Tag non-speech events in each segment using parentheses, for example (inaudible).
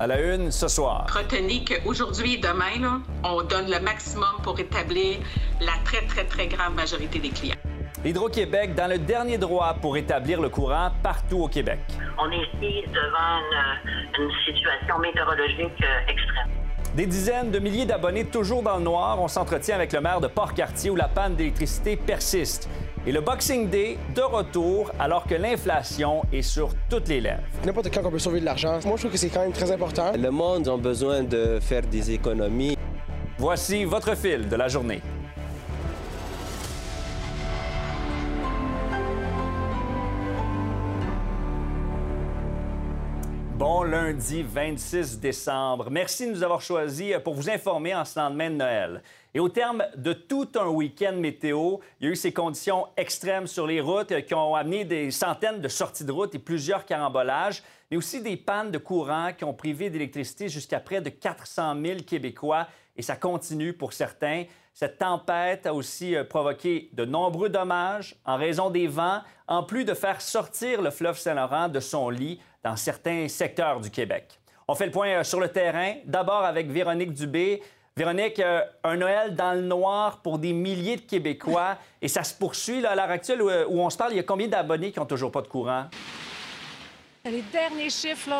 À la une ce soir. Retenez qu'aujourd'hui et demain, là, on donne le maximum pour établir la très, très, très grande majorité des clients. Hydro-Québec dans le dernier droit pour établir le courant partout au Québec. On est ici devant une, une situation météorologique euh, extrême. Des dizaines de milliers d'abonnés toujours dans le noir. On s'entretient avec le maire de Port-Cartier où la panne d'électricité persiste. Et le Boxing Day de retour alors que l'inflation est sur toutes les lèvres. N'importe quand on peut sauver de l'argent. Moi, je trouve que c'est quand même très important. Le monde a besoin de faire des économies. Voici votre fil de la journée. Bon lundi 26 décembre. Merci de nous avoir choisis pour vous informer en ce lendemain de Noël. Et au terme de tout un week-end météo, il y a eu ces conditions extrêmes sur les routes qui ont amené des centaines de sorties de route et plusieurs carambolages, mais aussi des pannes de courant qui ont privé d'électricité jusqu'à près de 400 000 Québécois et ça continue pour certains. Cette tempête a aussi euh, provoqué de nombreux dommages en raison des vents, en plus de faire sortir le fleuve Saint-Laurent de son lit dans certains secteurs du Québec. On fait le point euh, sur le terrain, d'abord avec Véronique Dubé. Véronique, euh, un Noël dans le noir pour des milliers de Québécois et ça se poursuit là, à l'heure actuelle où, où on se parle. Il y a combien d'abonnés qui n'ont toujours pas de courant? Les derniers chiffres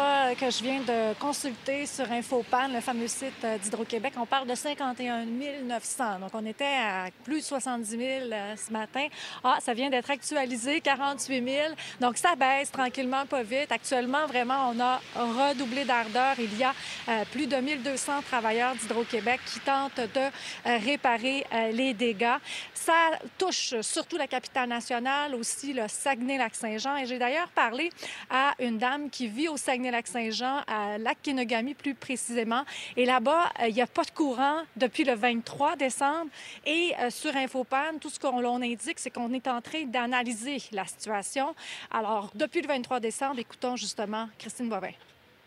que je viens de consulter sur Infopan, le fameux site euh, d'Hydro-Québec, on parle de 51 900. Donc, on était à plus de 70 000 euh, ce matin. Ah, ça vient d'être actualisé, 48 000. Donc, ça baisse tranquillement, pas vite. Actuellement, vraiment, on a redoublé d'ardeur. Il y a euh, plus de 1200 travailleurs d'Hydro-Québec qui tentent de euh, réparer euh, les dégâts. Ça touche surtout la capitale nationale, aussi le Saguenay-Lac-Saint-Jean. Et j'ai d'ailleurs parlé à une dame qui vit au Saguenay-Lac-Saint-Jean, à Lac-Kenogami plus précisément. Et là-bas, euh, il n'y a pas de courant depuis le 23 décembre. Et euh, sur Infopan, tout ce qu'on indique, c'est qu'on est en train d'analyser la situation. Alors, depuis le 23 décembre, écoutons justement Christine Bobin.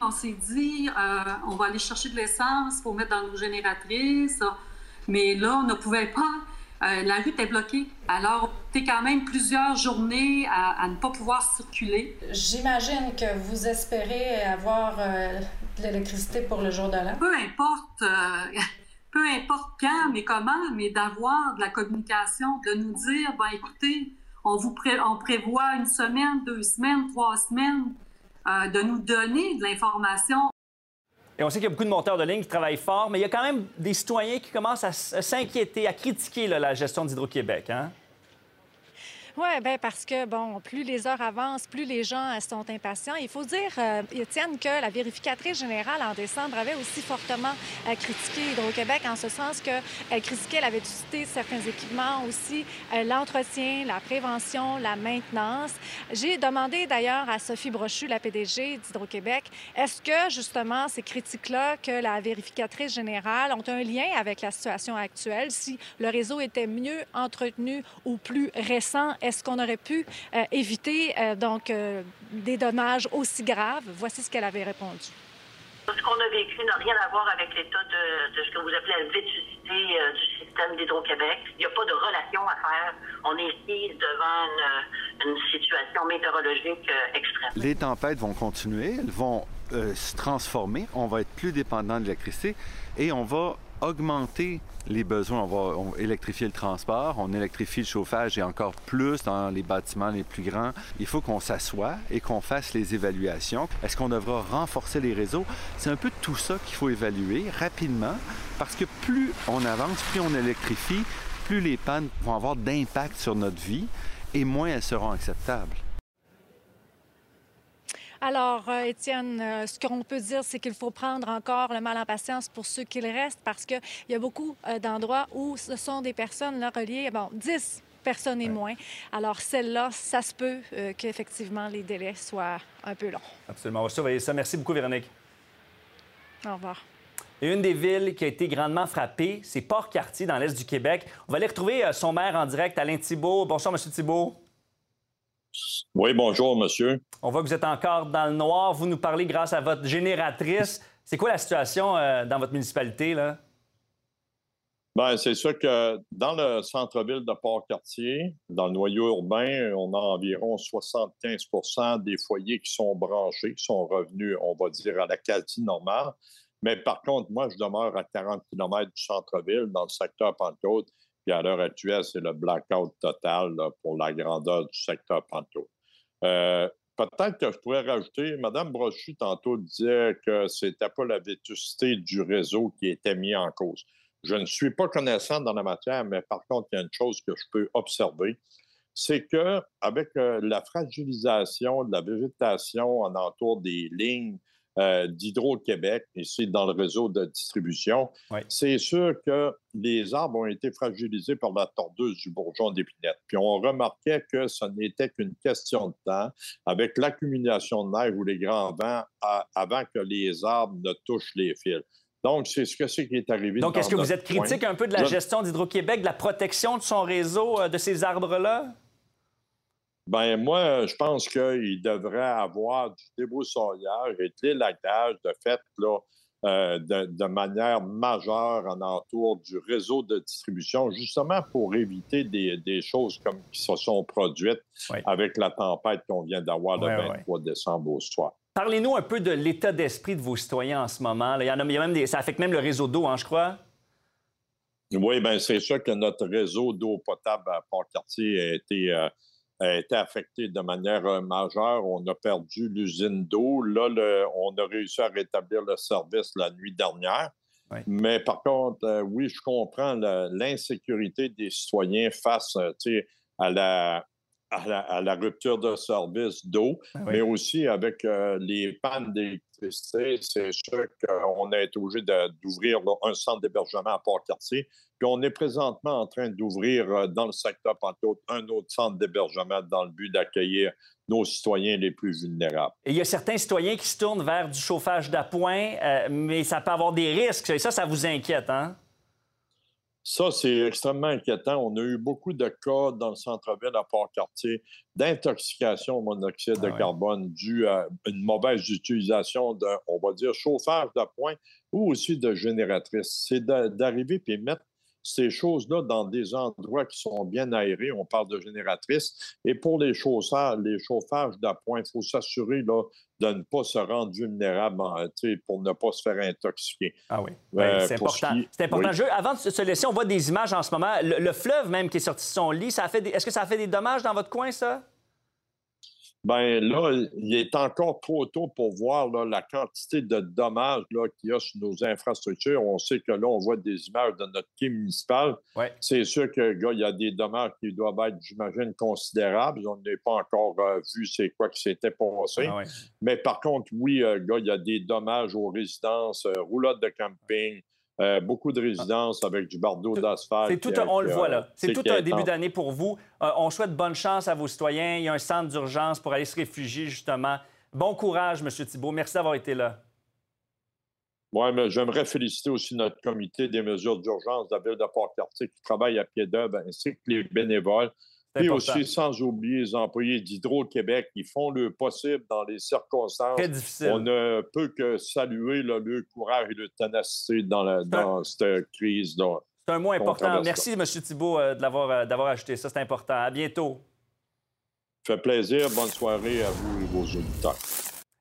On s'est dit, euh, on va aller chercher de l'essence pour mettre dans nos génératrices. Mais là, on ne pouvait pas. Euh, la route est bloquée. Alors, c'est quand même plusieurs journées à, à, ne pas pouvoir circuler. J'imagine que vous espérez avoir euh, de l'électricité pour le jour de l'an. Peu importe, euh, (laughs) peu importe quand, mais comment, mais d'avoir de la communication, de nous dire, ben écoutez, on vous pré on prévoit une semaine, deux semaines, trois semaines, de nous donner de l'information. Et on sait qu'il y a beaucoup de monteurs de ligne qui travaillent fort, mais il y a quand même des citoyens qui commencent à s'inquiéter, à critiquer la gestion d'Hydro-Québec. Hein? Oui, bien parce que, bon, plus les heures avancent, plus les gens euh, sont impatients. Il faut dire, euh, Étienne, que la vérificatrice générale en décembre avait aussi fortement euh, critiqué Hydro-Québec en ce sens qu'elle critiquait la vétusté de certains équipements, aussi euh, l'entretien, la prévention, la maintenance. J'ai demandé d'ailleurs à Sophie Brochu, la PDG d'Hydro-Québec, est-ce que, justement, ces critiques-là que la vérificatrice générale ont un lien avec la situation actuelle, si le réseau était mieux entretenu ou plus récent? Est-ce qu'on aurait pu euh, éviter euh, donc euh, des dommages aussi graves? Voici ce qu'elle avait répondu. Ce qu'on a vécu n'a rien à voir avec l'état de, de, ce que vous appelez la vétusté du système d'Hydro-Québec. Il n'y a pas de relation à faire. On est ici devant une, une situation météorologique extrême. Les tempêtes vont continuer, elles vont se transformer. On va être plus dépendant de l'électricité et on va augmenter les besoins. On va électrifier le transport, on électrifie le chauffage et encore plus dans les bâtiments les plus grands. Il faut qu'on s'assoie et qu'on fasse les évaluations. Est-ce qu'on devra renforcer les réseaux? C'est un peu tout ça qu'il faut évaluer rapidement parce que plus on avance, plus on électrifie, plus les pannes vont avoir d'impact sur notre vie et moins elles seront acceptables. Alors, euh, Étienne, euh, ce qu'on peut dire, c'est qu'il faut prendre encore le mal en patience pour ceux qui restent parce qu'il y a beaucoup euh, d'endroits où ce sont des personnes là, reliées, bon, 10 personnes et moins. Alors, celle-là, ça se peut qu'effectivement les délais soient un peu longs. Absolument. On va surveiller ça. Merci beaucoup, Véronique. Au revoir. Et une des villes qui a été grandement frappée, c'est Port-Cartier, dans l'est du Québec. On va aller retrouver son maire en direct, Alain Thibault. Bonsoir, M. Thibault. Oui, bonjour, monsieur. On voit que vous êtes encore dans le noir. Vous nous parlez grâce à votre génératrice. C'est quoi la situation euh, dans votre municipalité, là? Bien, c'est sûr que dans le centre-ville de Port-Cartier, dans le noyau urbain, on a environ 75% des foyers qui sont branchés, qui sont revenus, on va dire, à la qualité normale. Mais par contre, moi, je demeure à 40 km du centre-ville, dans le secteur Pentecôte, puis à l'heure actuelle, c'est le blackout total pour la grandeur du secteur Pentecôte. Euh, Peut-être que je pourrais rajouter, Mme Brochu, tantôt, disait que ce n'était pas la vétusté du réseau qui était mis en cause. Je ne suis pas connaissant dans la matière, mais par contre, il y a une chose que je peux observer, c'est que avec euh, la fragilisation de la végétation en entour des lignes euh, d'Hydro-Québec, ici dans le réseau de distribution, c'est sûr que les arbres ont été fragilisés par la tordeuse du bourgeon d'épinette. Puis on remarquait que ce n'était qu'une question de temps avec l'accumulation de neige ou les grands vents avant que les arbres ne touchent les fils. Donc, c'est ce que c'est qui est arrivé. Donc, est-ce que vous êtes critique un peu de la gestion d'Hydro-Québec, de la protection de son réseau, euh, de ces arbres-là? Ben moi, je pense qu'il devrait avoir du débroussaillage et de l'élaguage de fait là, euh, de, manière majeure en entour du réseau de distribution, justement pour éviter des, choses comme qui se sont produites avec la tempête qu'on vient d'avoir le 23 décembre au soir. Parlez-nous un peu de l'état d'esprit de vos citoyens en ce moment. Il y en a, même des, ça affecte même le réseau d'eau, hein, je crois? Oui, bien, c'est sûr que notre réseau d'eau potable à Port-Cartier a été euh, a été affecté de manière euh, majeure. On a perdu l'usine d'eau. Là, on a réussi à rétablir le service la nuit dernière. Mais par contre, euh, oui, je comprends l'insécurité des citoyens face euh, à la, à, la, rupture de service d'eau, ben mais aussi avec les pannes C'est sûr qu'on a été obligé d'ouvrir un centre d'hébergement à Port-Cartier on est présentement en train d'ouvrir euh, dans le secteur Pentecôte un autre centre d'hébergement dans le but d'accueillir nos citoyens les plus vulnérables. il y a certains citoyens qui se tournent vers du chauffage d'appoint, euh, mais ça peut avoir des risques. Et ça, ça vous inquiète, hein? Ça, c'est extrêmement inquiétant. On a eu beaucoup de cas dans le centre-ville à Port-Cartier d'intoxication au monoxyde de ah carbone dû à une mauvaise utilisation de, on va dire, chauffage d'appoint ou aussi de génératrice. C'est d'arriver et mettre ces choses-là dans des endroits qui sont bien aérés. On parle de génératrices. Et pour les chauffeurs, les chauffages d'appoint, il faut s'assurer de ne pas se rendre vulnérable pour ne pas se faire intoxiquer. Ah oui, euh, c'est important. C'est important. avant de se laisser, on voit des images en ce moment. Le, fleuve même qui est sorti de son lit, est-ce que ça a fait des dommages dans votre coin, ça? Ben là, il est encore trop tôt pour voir la quantité de dommages qu'il y a sur nos infrastructures. On sait que là, on voit des images de notre quai municipal. C'est sûr que il y a des dommages qui doivent être, j'imagine, considérables. On n'a pas encore euh, vu c'est quoi qui s'était passé. Ah Mais par contre, oui, euh, il y a des dommages aux résidences, euh, roulottes de camping, euh, beaucoup de résidences avec du bardeau d'asphalte. On le voit là. C'est tout un début d'année pour vous. Euh, on souhaite bonne chance à vos citoyens. Il y a un centre d'urgence pour aller se réfugier, justement. Bon courage, M. Thibault. Merci d'avoir été là. Oui, mais j'aimerais féliciter aussi notre comité des mesures d'urgence de la ville de Port-Cartier qui travaille à pied d'œuvre, ainsi que les bénévoles. Et aussi, sans oublier les employés d'Hydro-Québec, qui font le possible dans les circonstances. Très difficile. On ne peut que saluer le courage et le ténacité dans, dans cette crise. C'est un mot important. Merci, M. Thibault, euh, euh, d'avoir ajouté ça. C'est important. À bientôt. Ça fait plaisir. Bonne soirée à vous et vos auditeurs.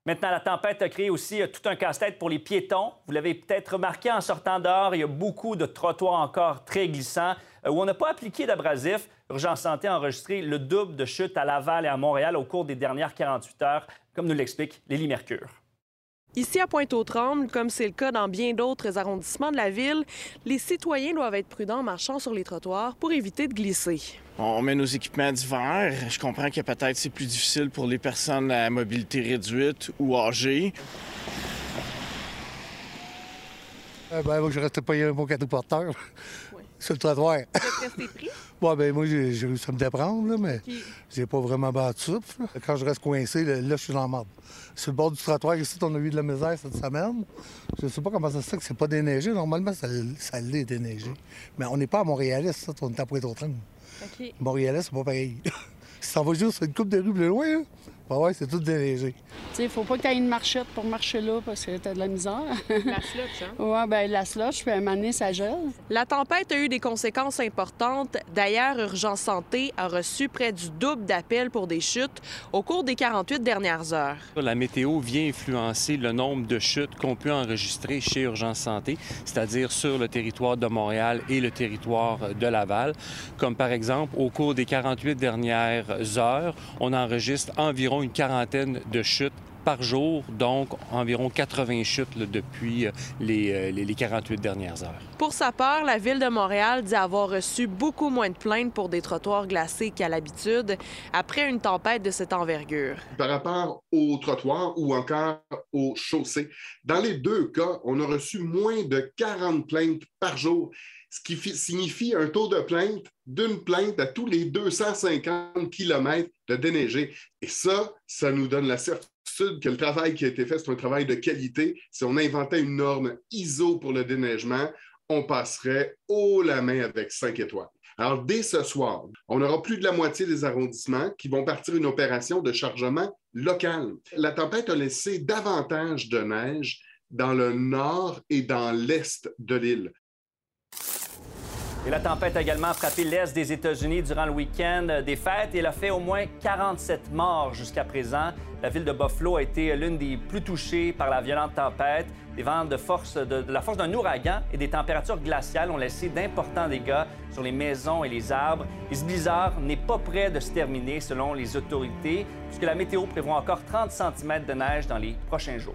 Maintenant, la tempête a créé aussi euh, tout un casse-tête pour les piétons. Vous l'avez peut-être remarqué en sortant dehors, il y a beaucoup de trottoirs encore très glissants où on n'a pas appliqué d'abrasif. Urgence Santé a enregistré le double de chutes à Laval et à Montréal au cours des dernières 48 heures, comme nous l'explique Lélie Mercure. Ici à Pointe-aux-Trembles, comme c'est le cas dans bien d'autres arrondissements de la ville, les citoyens doivent être prudents en marchant sur les trottoirs pour éviter de glisser. On met nos équipements d'hiver. Je comprends que peut-être c'est plus difficile pour les personnes à mobilité réduite ou âgées. Euh, ben, moi, je reste pas mon cadeau porteur. Sur le trottoir. Pris? (laughs) Bon, ben moi, j'ai réussi à me déprendre, là, mais j'ai pas vraiment battu souffle. là. Quand je reste coincé, là, là, je suis dans la marde. Sur le bord du trottoir, ici, on a eu de la misère cette semaine. Je sais pas comment ça se fait que c'est pas déneigé. Normalement, ça, ça l'est déneigé. Mais on n'est pas à Montréalais, ça, on est à Pointe-aux-Trembles. OK. Montréalais, c'est pas pareil. (laughs) si t'en vas juste sur une coupe de rue plus loin, ben ouais, c'est tout déneigé. Tu sais, faut pas que tu aies une marchette pour marcher là parce que t'as de la misère. La slush, hein? (laughs) Ouais, ben la slush, puis à un moment donné, ça gèle. La tempête a eu des conséquences importantes. D'ailleurs, Urgence Santé a reçu près du double d'appels pour des chutes au cours des 48 dernières heures. La météo vient influencer le nombre de chutes qu'on peut enregistrer chez Urgence Santé, c'est-à-dire sur le territoire de Montréal et le territoire de Laval. Comme par exemple, au cours des 48 dernières heures, on enregistre environ une quarantaine de chutes par jour, donc environ 80 chutes là, depuis euh, les, euh, les- les 48 dernières heures. Pour sa part, la Ville de Montréal dit avoir reçu beaucoup moins de plaintes pour des trottoirs glacés qu'à l'habitude après une tempête de cette envergure. par rapport au trottoir ou encore aux chaussées. Dans les deux cas, on a reçu moins de 40 plaintes par jour, ce qui fi- signifie un taux de plainte d'une plainte à tous les 250 km de déneigé. Et ça, ça nous donne la certitude que le travail qui a été fait, c'est un travail de qualité. Si on inventait une norme ISO pour le déneigement, on passerait haut la main avec 5 étoiles. Alors, dès ce soir, on aura plus de la moitié des arrondissements qui vont partir une opération de chargement local. La tempête a laissé davantage de neige dans le nord et dans l'est de l'île. Et la tempête a également frappé l'est des États-Unis durant le week-end des fêtes elle a fait au moins 47 morts jusqu'à présent. La ville de Buffalo a été l'une des plus touchées par la violente tempête. Des vents de, force, de, de la force d'un ouragan et des températures glaciales ont laissé d'importants dégâts sur les maisons et les arbres. Et ce blizzard n'est pas prêt de se terminer selon les autorités, puisque la météo prévoit encore 30 cm de neige dans les prochains jours.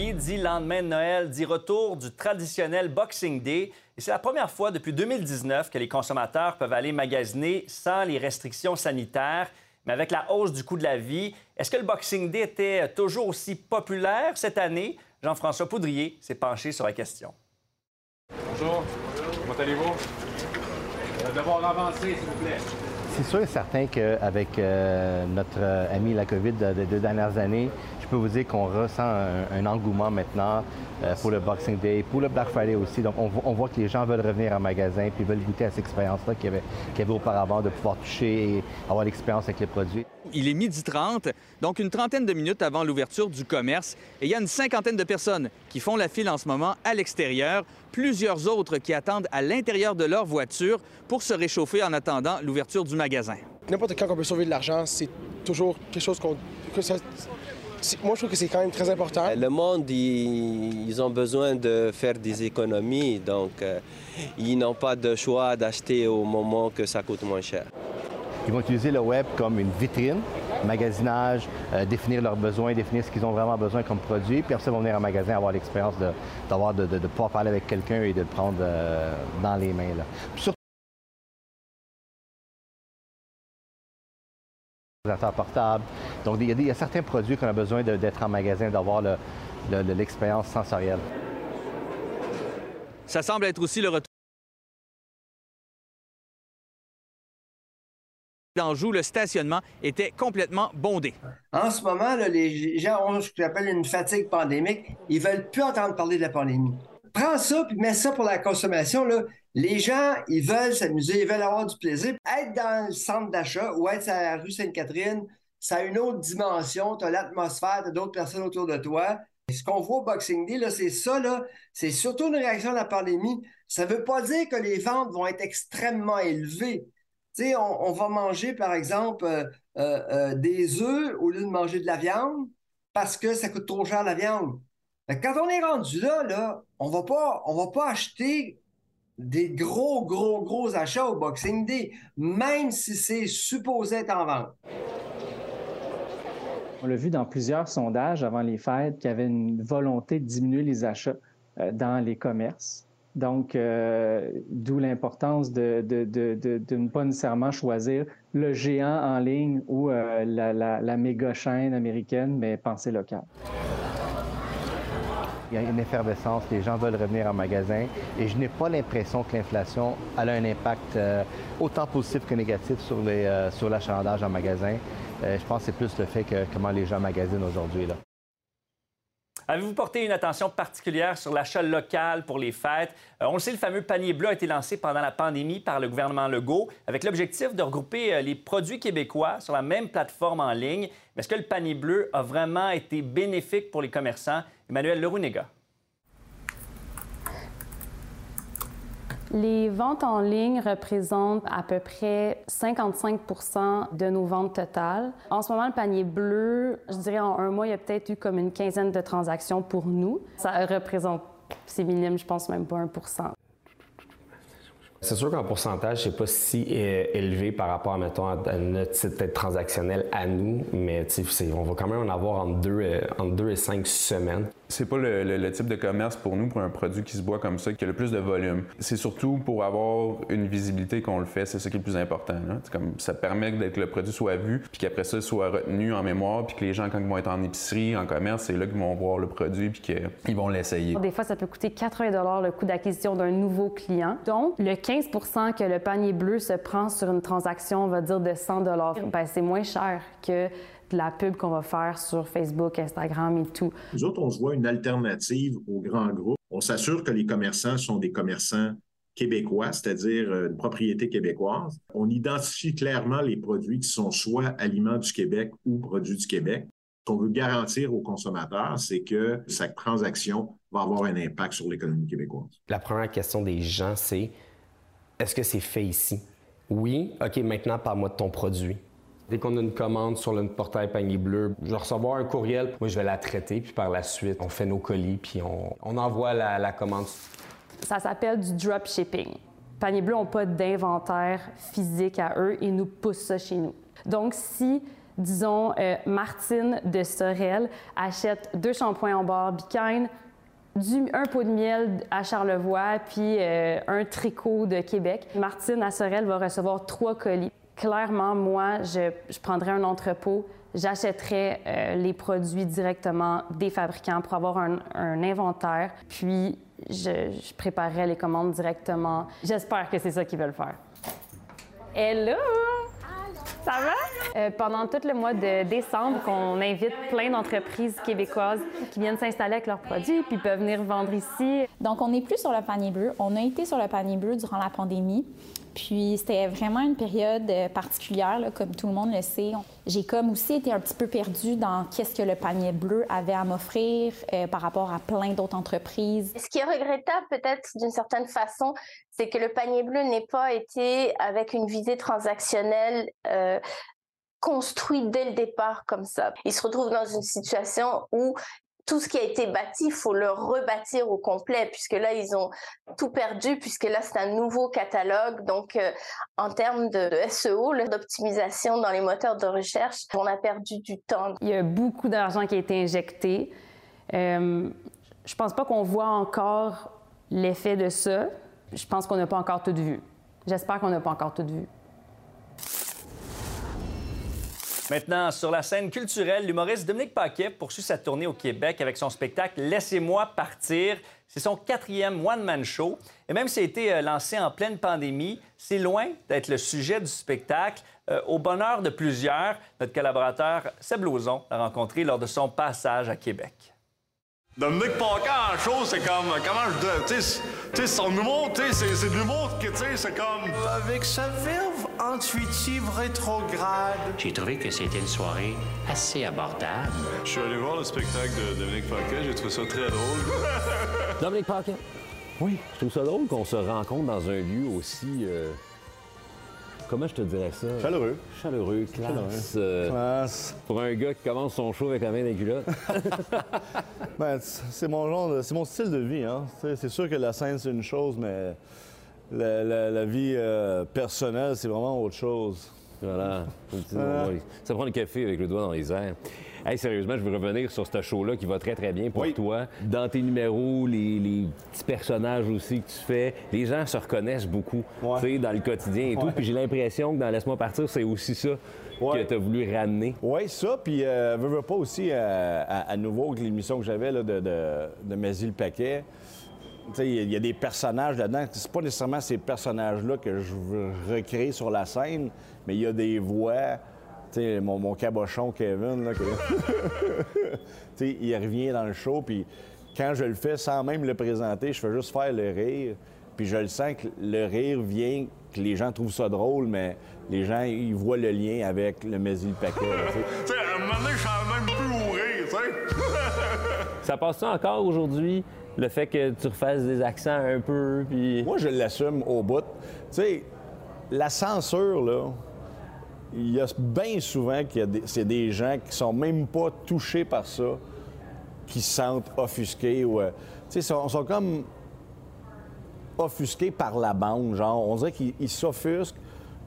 Qui dit lendemain de Noël dit retour du traditionnel Boxing Day. Et c'est la première fois depuis 2019 que les consommateurs peuvent aller magasiner sans les restrictions sanitaires. Mais avec la hausse du coût de la vie, est-ce que le Boxing Day était toujours aussi populaire cette année? Jean-François Poudrier s'est penché sur la question. Bonjour, comment allez-vous? Va devoir avancer, s'il vous plaît. C'est sûr et certain qu'avec euh, notre euh, ami la COVID de- des deux dernières années, je peux vous dire qu'on ressent un, engouement maintenant euh, pour le Boxing Day, pour le Black Friday aussi. Donc, on, vo- on voit que les gens veulent revenir en magasin puis veulent goûter à cette expérience-là qu'il y, y avait auparavant, de pouvoir toucher et avoir l'expérience avec les produits. Il est midi 30, donc une trentaine de minutes avant l'ouverture du commerce. Et il y a une cinquantaine de personnes qui font la file en ce moment à l'extérieur. Plusieurs autres qui attendent à l'intérieur de leur voiture pour se réchauffer en attendant l'ouverture du magasin. N'importe quand on peut sauver de l'argent, c'est toujours quelque chose qu'on. que ça- Moi, je trouve que c'est quand même très important. Le monde, ils, ils ont besoin de faire des économies, donc euh, ils n'ont pas de choix d'acheter au moment que ça coûte moins cher. Ils vont utiliser le web comme une vitrine, magasinage, euh, définir leurs besoins, définir ce qu'ils ont vraiment besoin comme produit. Puis après, ça, ils vont venir en magasin avoir l'expérience de, de, de- pouvoir parler avec quelqu'un et de le prendre euh, dans les mains. Là. Surtout. Donc, il y, a il y a certains produits qu'on a besoin d'être en magasin, d'avoir le- le- le- l'expérience sensorielle. Ça semble être aussi le retour. D'Anjou, le stationnement était complètement bondé. En ce moment, là, les gens ont ce qu'on appelle une fatigue pandémique. Ils veulent plus entendre parler de la pandémie. Prends ça puis mets ça pour la consommation. Là. Les gens, ils veulent s'amuser, ils veulent avoir du plaisir. Être dans le centre d'achat ou être sur la rue Sainte-Catherine, ça a une autre dimension. Tu as l'atmosphère, tu as d'autres personnes autour de toi. Et ce qu'on voit au Boxing Day, là, c'est ça, là, c'est surtout une réaction à la pandémie. Ça ne veut pas dire que les ventes vont être extrêmement élevées. On, va manger, par exemple, euh, euh, euh, des œufs au lieu de manger de la viande parce que ça coûte trop cher la viande. Quand on est rendu là, on va pas, va pas acheter des gros, gros, gros achats au Boxing Day, même si c'est supposé être en vente. On l'a vu dans plusieurs sondages avant les fêtes qu'il y avait une volonté de diminuer les achats dans les commerces. Donc, euh, d'où l'importance de, de, de, de, ne pas nécessairement choisir le géant en ligne ou euh, la, la, la méga chaîne américaine, mais penser local. Il y a une effervescence, les gens veulent revenir en magasin et je n'ai pas l'impression que l'inflation a un impact euh, autant positif que négatif sur, les, euh, sur l'achalandage en magasin. Euh, je pense que c'est plus le fait que comment les gens magasinent aujourd'hui. Là. Avez-vous porté une attention particulière sur l'achat local pour les fêtes? Euh, on le sait, le fameux panier bleu a été lancé pendant la pandémie par le gouvernement Legault avec l'objectif de regrouper euh, les produits québécois sur la même plateforme en ligne. Mais est-ce que le panier bleu a vraiment été bénéfique pour les commerçants? Emmanuel Leroux-Néga. Les ventes en ligne représentent à peu près 55% de nos ventes totales. En ce moment, le panier bleu, je dirais en un mois, il y a peut-être eu comme une quinzaine de transactions pour nous. Ça représente, c'est minime, je pense même pas 1 c'est sûr qu'en pourcentage, c'est pas si euh, élevé par rapport, mettons, à notre site transactionnel à nous, mais on va quand même en avoir entre deux, euh, deux et cinq semaines. C'est pas le, le, type de commerce pour nous, pour un produit qui se boit comme ça, qui a le plus de volume. C'est surtout pour avoir une visibilité qu'on le fait, c'est ça qui est le plus important. Comme, ça permet que le produit soit vu, puis qu'après ça soit retenu en mémoire, puis que les gens, quand ils vont être en épicerie, en commerce, c'est là qu'ils vont voir le produit, puis qu'ils vont l'essayer. Des fois, ça peut coûter 80 le coût d'acquisition d'un nouveau client. Donc, le 15% que le panier bleu se prend sur une transaction, on va dire, de 100 ben, c'est moins cher que la pub qu'on va faire sur Facebook, Instagram et tout. Nous autres, on se voit une alternative aux grands groupes. On s'assure que les commerçants sont des commerçants québécois, c'est-à-dire euh, une propriété québécoise. On identifie clairement les produits qui sont soit aliments du Québec ou produits du Québec. Ce qu'on veut garantir aux consommateurs, c'est que chaque transaction va avoir un impact sur l'économie québécoise. La première question des gens, c'est est-ce que c'est fait ici? Oui. OK, maintenant, parle-moi de ton produit. Dès qu'on a une commande sur le portail panier bleu, je vais recevoir un courriel. Moi, je vais la traiter, puis par la suite, on fait nos colis, puis on, envoie la, commande. Ça s'appelle du drop shipping. Panier bleu n'ont pas d'inventaire physique à eux, ils nous poussent ça chez nous. Donc, si disons, euh, Martine de Sorel achète deux shampoings en barre Bikine, un pot de miel à Charlevoix, puis euh, un tricot de Québec. Martine à Sorel va recevoir trois colis. Clairement, moi, je, je prendrais un entrepôt, j'achèterais euh, les produits directement des fabricants pour avoir un, inventaire, puis je, je préparerais les commandes directement. J'espère que c'est ça qu'ils veulent faire. Hello! Ça va? Euh, pendant tout le mois de décembre, on invite plein d'entreprises québécoises qui viennent s'installer avec leurs produits puis peuvent venir vendre ici. Donc, on n'est plus sur le panier bleu. On a été sur le panier bleu durant la pandémie. Puis c'était vraiment une période euh, particulière, comme tout le monde le sait. J'ai comme aussi été un petit peu perdue dans qu'est-ce que le panier bleu avait à m'offrir euh, par rapport à plein d'autres entreprises. Ce qui est regrettable peut-être d'une certaine façon, c'est que le panier bleu n'ait pas été avec une visée transactionnelle euh, construit dès le départ comme ça. Il se retrouve dans une situation où tout ce qui a été bâti, il faut le rebâtir au complet, puisque là, ils ont tout perdu, puisque là, c'est un nouveau catalogue. Donc, euh, en termes de, SEO, d'optimisation dans les moteurs de recherche, on a perdu du temps. Il y a beaucoup d'argent qui a été injecté. Euh, je pense pas qu'on voit encore l'effet de ça. Je pense qu'on n'a pas encore tout vu. J'espère qu'on n'a pas encore tout vu. Maintenant, sur la scène culturelle, l'humoriste Dominique Paquet poursuit sa tournée au Québec avec son spectacle Laissez-moi partir. C'est son quatrième one-man show. Et même s'il a été euh, lancé en pleine pandémie, c'est loin d'être le sujet du spectacle. Euh, au bonheur de plusieurs, notre collaborateur Seb Lauzon l'a rencontré lors de son passage à Québec. Dominique Paquet en show, c'est comme. Comment je. Tu sais, son humour, tu sais, c'est de l'humour que, tu sais, c'est comme. Avec sa verve intuitive rétrograde. J'ai trouvé que c'était une soirée assez abordable. Je suis allé voir le spectacle de Dominique Paquet, j'ai trouvé ça très drôle. Dominique Paquet. Oui, je trouve ça drôle qu'on se rencontre dans un lieu aussi. Euh, comment je te dirais ça? Chaleureux. Chaleureux, classe. Chaleureux. Classe. Pour un gars qui commence son show avec la main dans les culottes. (laughs) Ben, c'est mon genre, c'est mon style de vie. Hein. C'est sûr que la scène, c'est une chose, mais la, la- la vie euh, personnelle, c'est vraiment autre chose. Voilà. (laughs) Voilà. Ça prend le café avec le doigt dans les airs. Hey, sérieusement, je veux revenir sur ce show-là qui va très, très bien pour toi. Dans tes numéros, les, les petits personnages aussi que tu fais, les gens se reconnaissent beaucoup tu sais, dans le quotidien et tout. Ouais. Puis j'ai l'impression que dans Laisse-moi partir, c'est aussi ça que tu as voulu ramener. Oui, ça, puis euh, veux, veux pas aussi, euh, à, à nouveau, avec l'émission que j'avais de, de, de Maisy le Paquet, tu sais, il y a- il y, a des personnages là-dedans. C'est pas nécessairement ces personnages-là que je veux recréer sur la scène, mais il y a des voix. Tu sais, mon, mon cabochon Kevin, là, que- (laughs) il revient dans le show, puis quand je le fais sans même le présenter, je fais juste faire le rire. Puis je le sens que le rire vient, que les gens trouvent ça drôle, mais les gens, ils voient le lien avec le le Paquet. (laughs) tu sais. À un moment donné, je même plus où rire, tu sais. (laughs) Ça passe-tu encore aujourd'hui, le fait que tu refasses des accents un peu, puis... Moi, je l'assume au bout. Tu sais, la censure, là, il y a bien souvent que c'est des gens qui sont même pas touchés par ça, qui se sentent offusqués ou... euh, tu sais, sont, sont comme offusqués par la bande, genre. On dirait qu'ils ils s'offusquent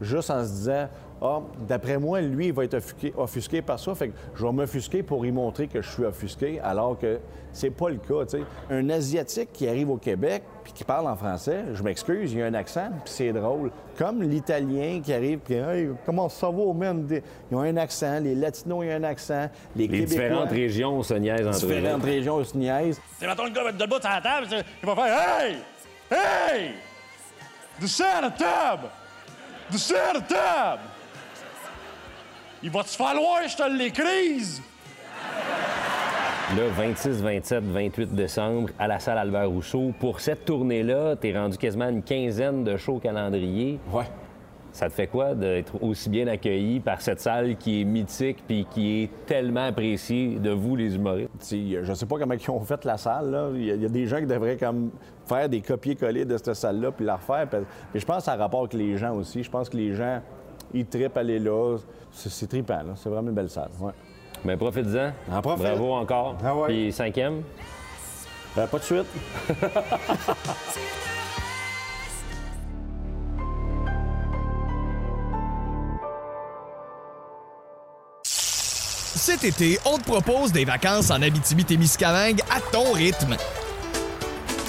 juste en se disant Ah, d'après moi, lui, il va être offusqué, offusqué par ça, fait que je vais m'offusquer pour y montrer que je suis offusqué, alors que c'est pas le cas, tu sais. Un Asiatique qui arrive au Québec puis qui parle en français, je m'excuse, il y a un accent, puis c'est drôle. Comme l'Italien qui arrive, puis Hey, comment ça va, man? Des- Ils ont un accent, les Latinos, ils ont un accent, les, Les Québécois... différentes régions se niaisent entre eux. Différentes régions se niaisent. C'est mettons le gars va être debout sur la table, il va faire Hey! Hey! Descends à la table! Descends à la table! Il va te falloir que je te l'écrise! Le 26, 27, 28 décembre, à la salle Albert Rousseau. Pour cette tournée-là, t'es rendu quasiment une quinzaine de shows calendrier. Ouais. Ça te fait quoi d'être aussi bien accueilli par cette salle qui est mythique puis qui est tellement appréciée de vous, les humoristes? Je sais pas comment ils ont fait la salle. Là. Il, y a, il y a des gens qui devraient comme faire des copier-coller de cette salle-là puis la refaire. parce- Mais je pense que ça a rapport avec les gens aussi. Je pense que les gens, ils trippent aller là. C'est, c'est trippant. là. C'est vraiment une belle salle. Ouais. Mais profite-en. En profite. Bravo encore. Ah ouais. Puis cinquième? Euh, pas de suite. Cet été, on te propose des vacances en Abitibi-Témiscamingue à ton rythme.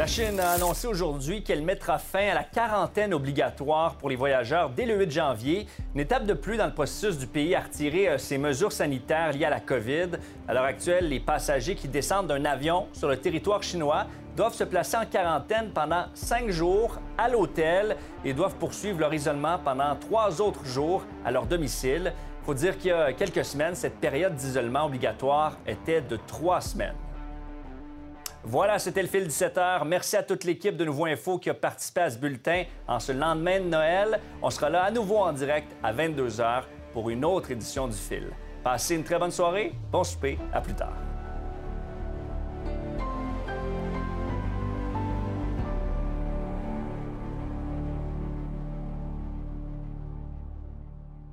La Chine a annoncé aujourd'hui qu'elle mettra fin à la quarantaine obligatoire pour les voyageurs dès le 8 janvier, une étape de plus dans le processus du pays à retirer euh, ses mesures sanitaires liées à la COVID. À l'heure actuelle, les passagers qui descendent d'un avion sur le territoire chinois doivent se placer en quarantaine pendant cinq jours à l'hôtel et doivent poursuivre leur isolement pendant trois autres jours à leur domicile. Il faut dire qu'il y a quelques semaines, cette période d'isolement obligatoire était de trois semaines. Voilà, c'était le fil 17 heures. Merci à toute l'équipe de Nouveau Info qui a participé à ce bulletin en ce lendemain de Noël. On sera là à nouveau en direct à 22 h pour une autre édition du fil. Passez une très bonne soirée, bon souper, à plus tard.